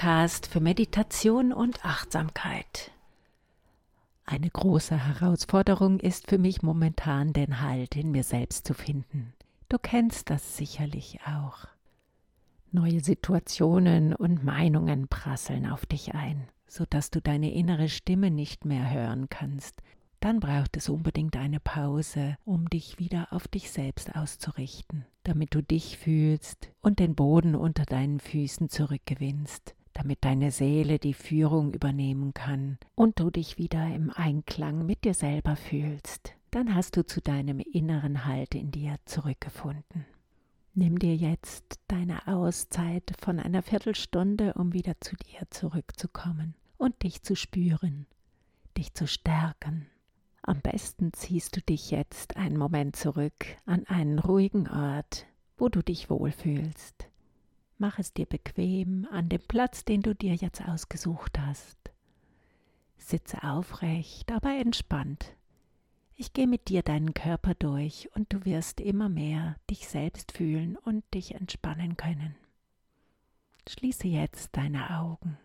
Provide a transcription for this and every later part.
Podcast für Meditation und Achtsamkeit. Eine große Herausforderung ist für mich momentan den Halt in mir selbst zu finden. Du kennst das sicherlich auch. Neue Situationen und Meinungen prasseln auf dich ein, so dass du deine innere Stimme nicht mehr hören kannst. Dann braucht es unbedingt eine Pause, um dich wieder auf dich selbst auszurichten, damit du dich fühlst und den Boden unter deinen Füßen zurückgewinnst damit deine Seele die Führung übernehmen kann und du dich wieder im Einklang mit dir selber fühlst, dann hast du zu deinem inneren Halt in dir zurückgefunden. Nimm dir jetzt deine Auszeit von einer Viertelstunde, um wieder zu dir zurückzukommen und dich zu spüren, dich zu stärken. Am besten ziehst du dich jetzt einen Moment zurück an einen ruhigen Ort, wo du dich wohlfühlst. Mach es dir bequem an dem Platz, den du dir jetzt ausgesucht hast. Sitze aufrecht, aber entspannt. Ich gehe mit dir deinen Körper durch und du wirst immer mehr dich selbst fühlen und dich entspannen können. Schließe jetzt deine Augen.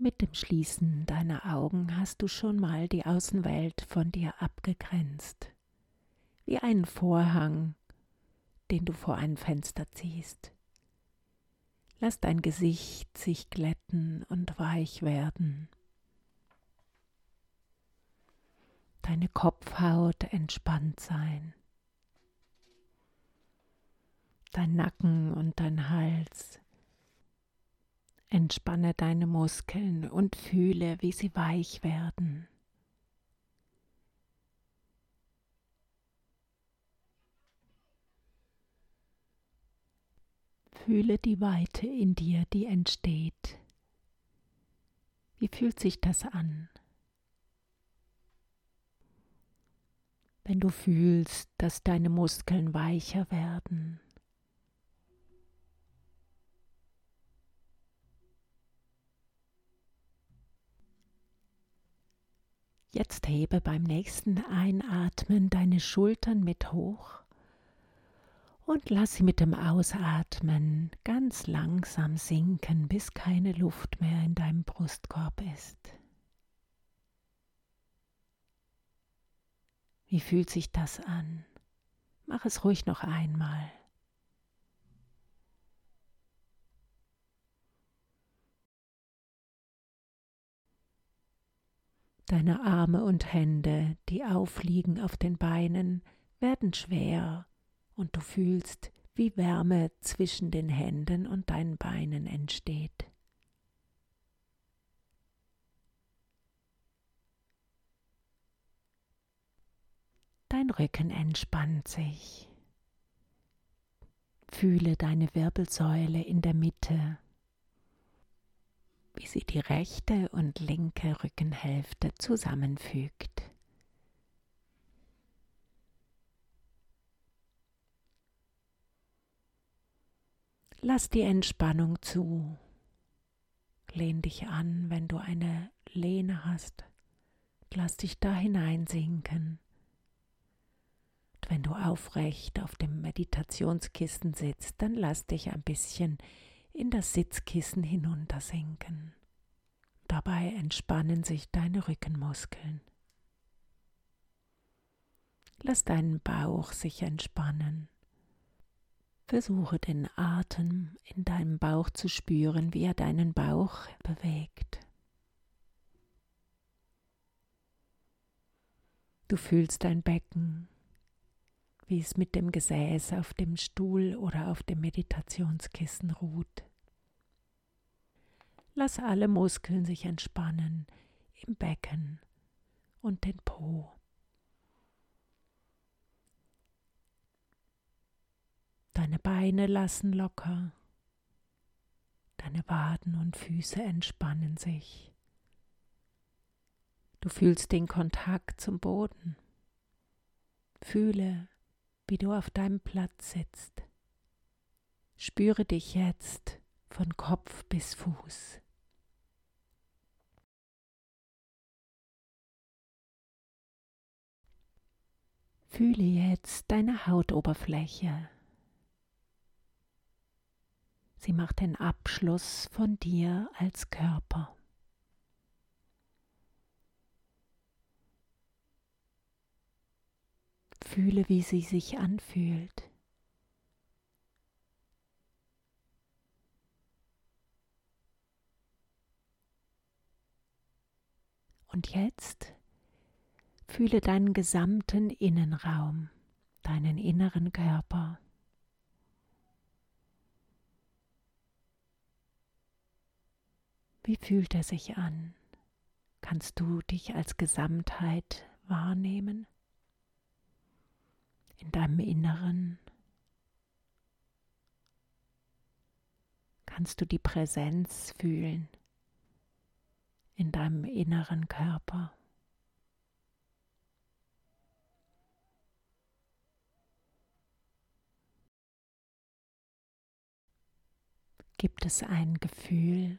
Mit dem Schließen deiner Augen hast du schon mal die Außenwelt von dir abgegrenzt, wie einen Vorhang, den du vor ein Fenster ziehst. Lass dein Gesicht sich glätten und weich werden. Deine Kopfhaut entspannt sein. Dein Nacken und dein Hals Entspanne deine Muskeln und fühle, wie sie weich werden. Fühle die Weite in dir, die entsteht. Wie fühlt sich das an? Wenn du fühlst, dass deine Muskeln weicher werden, Jetzt hebe beim nächsten Einatmen deine Schultern mit hoch und lass sie mit dem Ausatmen ganz langsam sinken, bis keine Luft mehr in deinem Brustkorb ist. Wie fühlt sich das an? Mach es ruhig noch einmal. Deine Arme und Hände, die aufliegen auf den Beinen, werden schwer und du fühlst, wie Wärme zwischen den Händen und deinen Beinen entsteht. Dein Rücken entspannt sich. Fühle deine Wirbelsäule in der Mitte wie sie die rechte und linke Rückenhälfte zusammenfügt. Lass die Entspannung zu. Lehn dich an, wenn du eine Lehne hast. Lass dich da hineinsinken. Und wenn du aufrecht auf dem Meditationskissen sitzt, dann lass dich ein bisschen in das Sitzkissen hinuntersinken. Dabei entspannen sich deine Rückenmuskeln. Lass deinen Bauch sich entspannen. Versuche den Atem in deinem Bauch zu spüren, wie er deinen Bauch bewegt. Du fühlst dein Becken, wie es mit dem Gesäß auf dem Stuhl oder auf dem Meditationskissen ruht. Lass alle Muskeln sich entspannen im Becken und den Po. Deine Beine lassen locker, deine Waden und Füße entspannen sich. Du fühlst den Kontakt zum Boden. Fühle, wie du auf deinem Platz sitzt. Spüre dich jetzt von Kopf bis Fuß. Fühle jetzt deine Hautoberfläche. Sie macht den Abschluss von dir als Körper. Fühle, wie sie sich anfühlt. Und jetzt fühle deinen gesamten Innenraum, deinen inneren Körper. Wie fühlt er sich an? Kannst du dich als Gesamtheit wahrnehmen? In deinem Inneren? Kannst du die Präsenz fühlen in deinem inneren Körper? Gibt es ein Gefühl,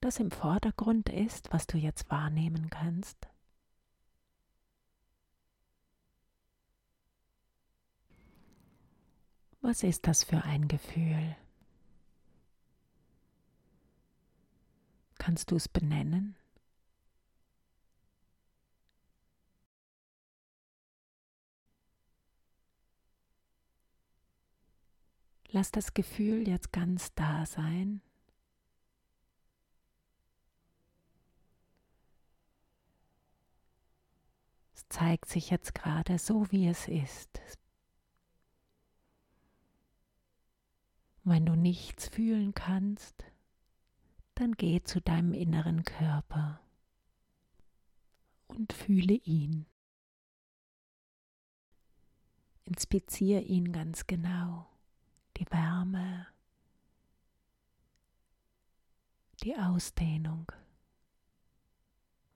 das im Vordergrund ist, was du jetzt wahrnehmen kannst. Was ist das für ein Gefühl? Kannst du es benennen? Lass das Gefühl jetzt ganz da sein. zeigt sich jetzt gerade so, wie es ist. Wenn du nichts fühlen kannst, dann geh zu deinem inneren Körper und fühle ihn. Inspiziere ihn ganz genau, die Wärme, die Ausdehnung,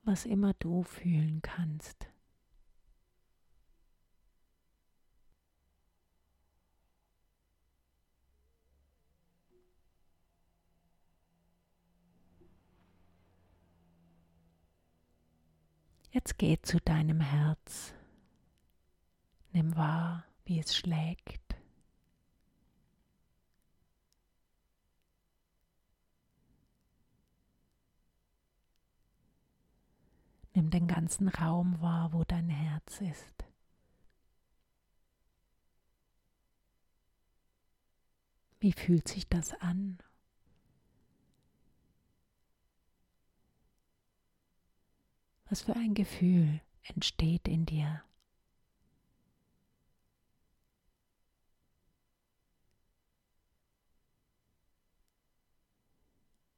was immer du fühlen kannst. Jetzt geh zu deinem Herz. Nimm wahr, wie es schlägt. Nimm den ganzen Raum wahr, wo dein Herz ist. Wie fühlt sich das an? Was für ein Gefühl entsteht in dir?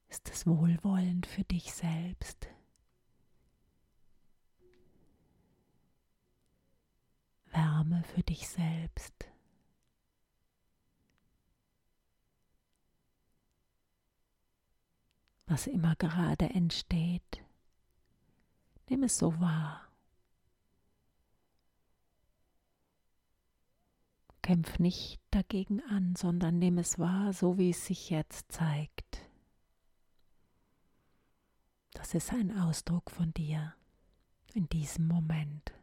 Ist es wohlwollend für dich selbst? Wärme für dich selbst? Was immer gerade entsteht. Nimm es so wahr. Kämpf nicht dagegen an, sondern nimm es wahr, so wie es sich jetzt zeigt. Das ist ein Ausdruck von dir in diesem Moment.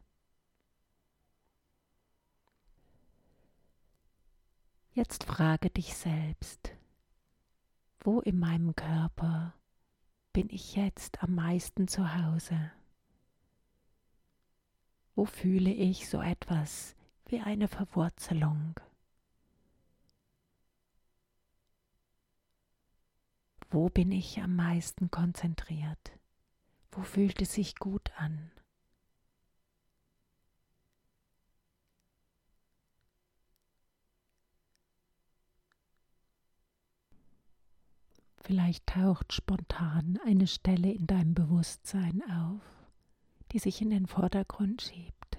Jetzt frage dich selbst, wo in meinem Körper bin ich jetzt am meisten zu Hause? Wo fühle ich so etwas wie eine Verwurzelung? Wo bin ich am meisten konzentriert? Wo fühlt es sich gut an? Vielleicht taucht spontan eine Stelle in deinem Bewusstsein auf die sich in den Vordergrund schiebt.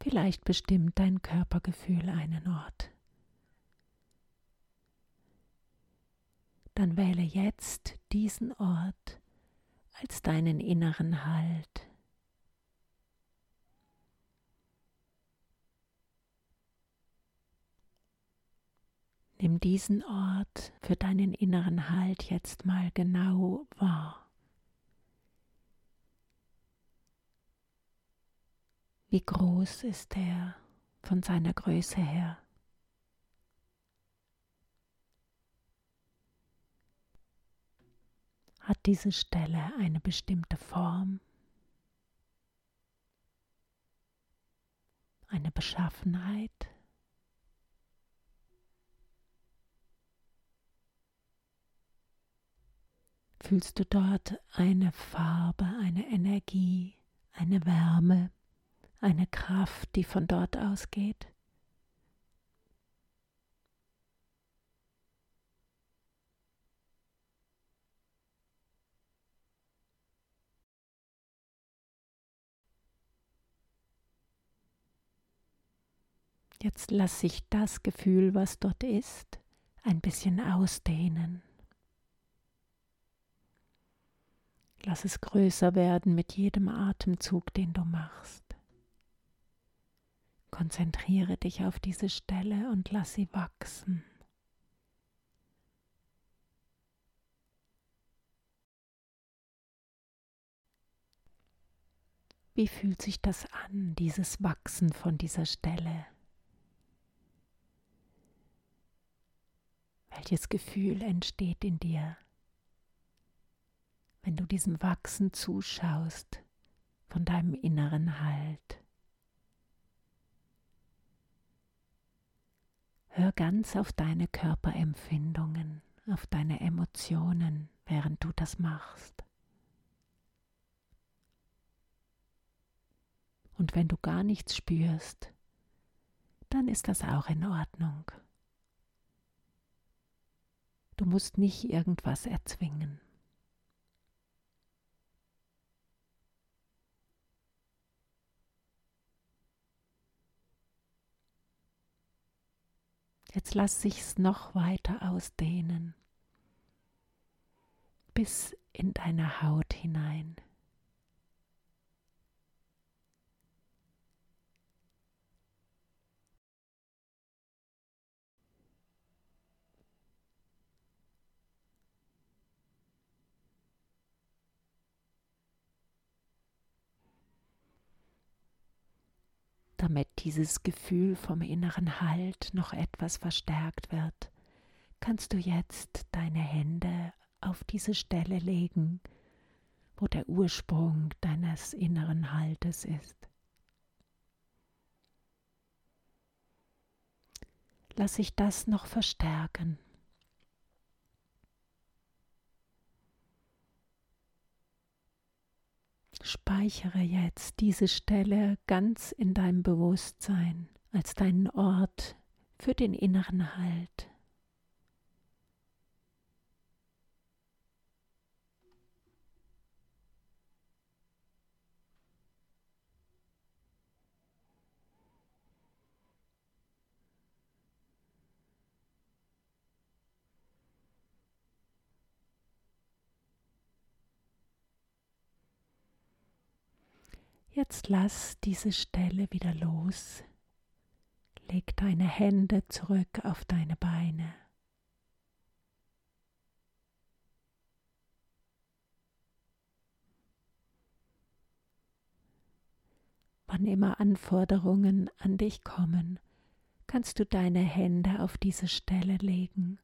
Vielleicht bestimmt dein Körpergefühl einen Ort. Dann wähle jetzt diesen Ort als deinen inneren Halt, Nimm diesen Ort für deinen inneren Halt jetzt mal genau wahr. Wie groß ist er von seiner Größe her? Hat diese Stelle eine bestimmte Form, eine Beschaffenheit? Fühlst du dort eine Farbe, eine Energie, eine Wärme, eine Kraft, die von dort ausgeht? Jetzt lass sich das Gefühl, was dort ist, ein bisschen ausdehnen. Lass es größer werden mit jedem Atemzug, den du machst. Konzentriere dich auf diese Stelle und lass sie wachsen. Wie fühlt sich das an, dieses Wachsen von dieser Stelle? Welches Gefühl entsteht in dir, wenn du diesem Wachsen zuschaust von deinem inneren Halt? Hör ganz auf deine Körperempfindungen, auf deine Emotionen, während du das machst. Und wenn du gar nichts spürst, dann ist das auch in Ordnung. Du musst nicht irgendwas erzwingen. Jetzt lass sich's noch weiter ausdehnen bis in deine Haut hinein. Damit dieses Gefühl vom inneren Halt noch etwas verstärkt wird, kannst du jetzt deine Hände auf diese Stelle legen, wo der Ursprung deines inneren Haltes ist. Lass sich das noch verstärken. Speichere jetzt diese Stelle ganz in deinem Bewusstsein als deinen Ort für den inneren Halt. Jetzt lass diese Stelle wieder los. Leg deine Hände zurück auf deine Beine. Wann immer Anforderungen an dich kommen, kannst du deine Hände auf diese Stelle legen,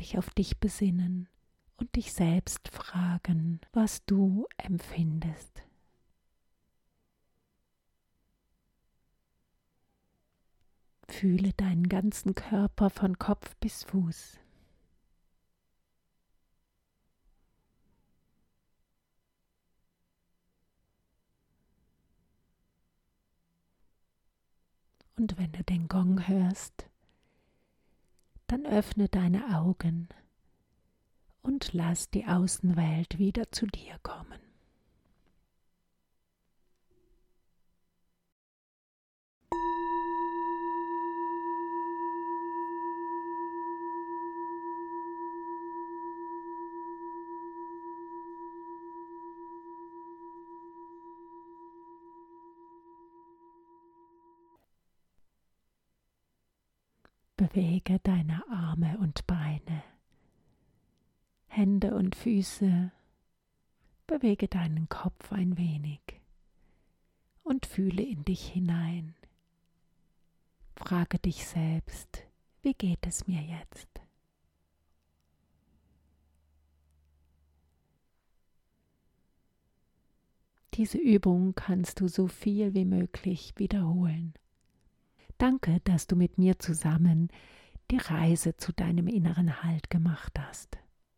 dich auf dich besinnen und dich selbst fragen, was du empfindest. Fühle deinen ganzen Körper von Kopf bis Fuß. Und wenn du den Gong hörst, dann öffne deine Augen und lass die Außenwelt wieder zu dir kommen. bewege Und Füße, bewege deinen Kopf ein wenig und fühle in dich hinein. Frage dich selbst, wie geht es mir jetzt? Diese Übung kannst du so viel wie möglich wiederholen. Danke, dass du mit mir zusammen die Reise zu deinem inneren Halt gemacht hast.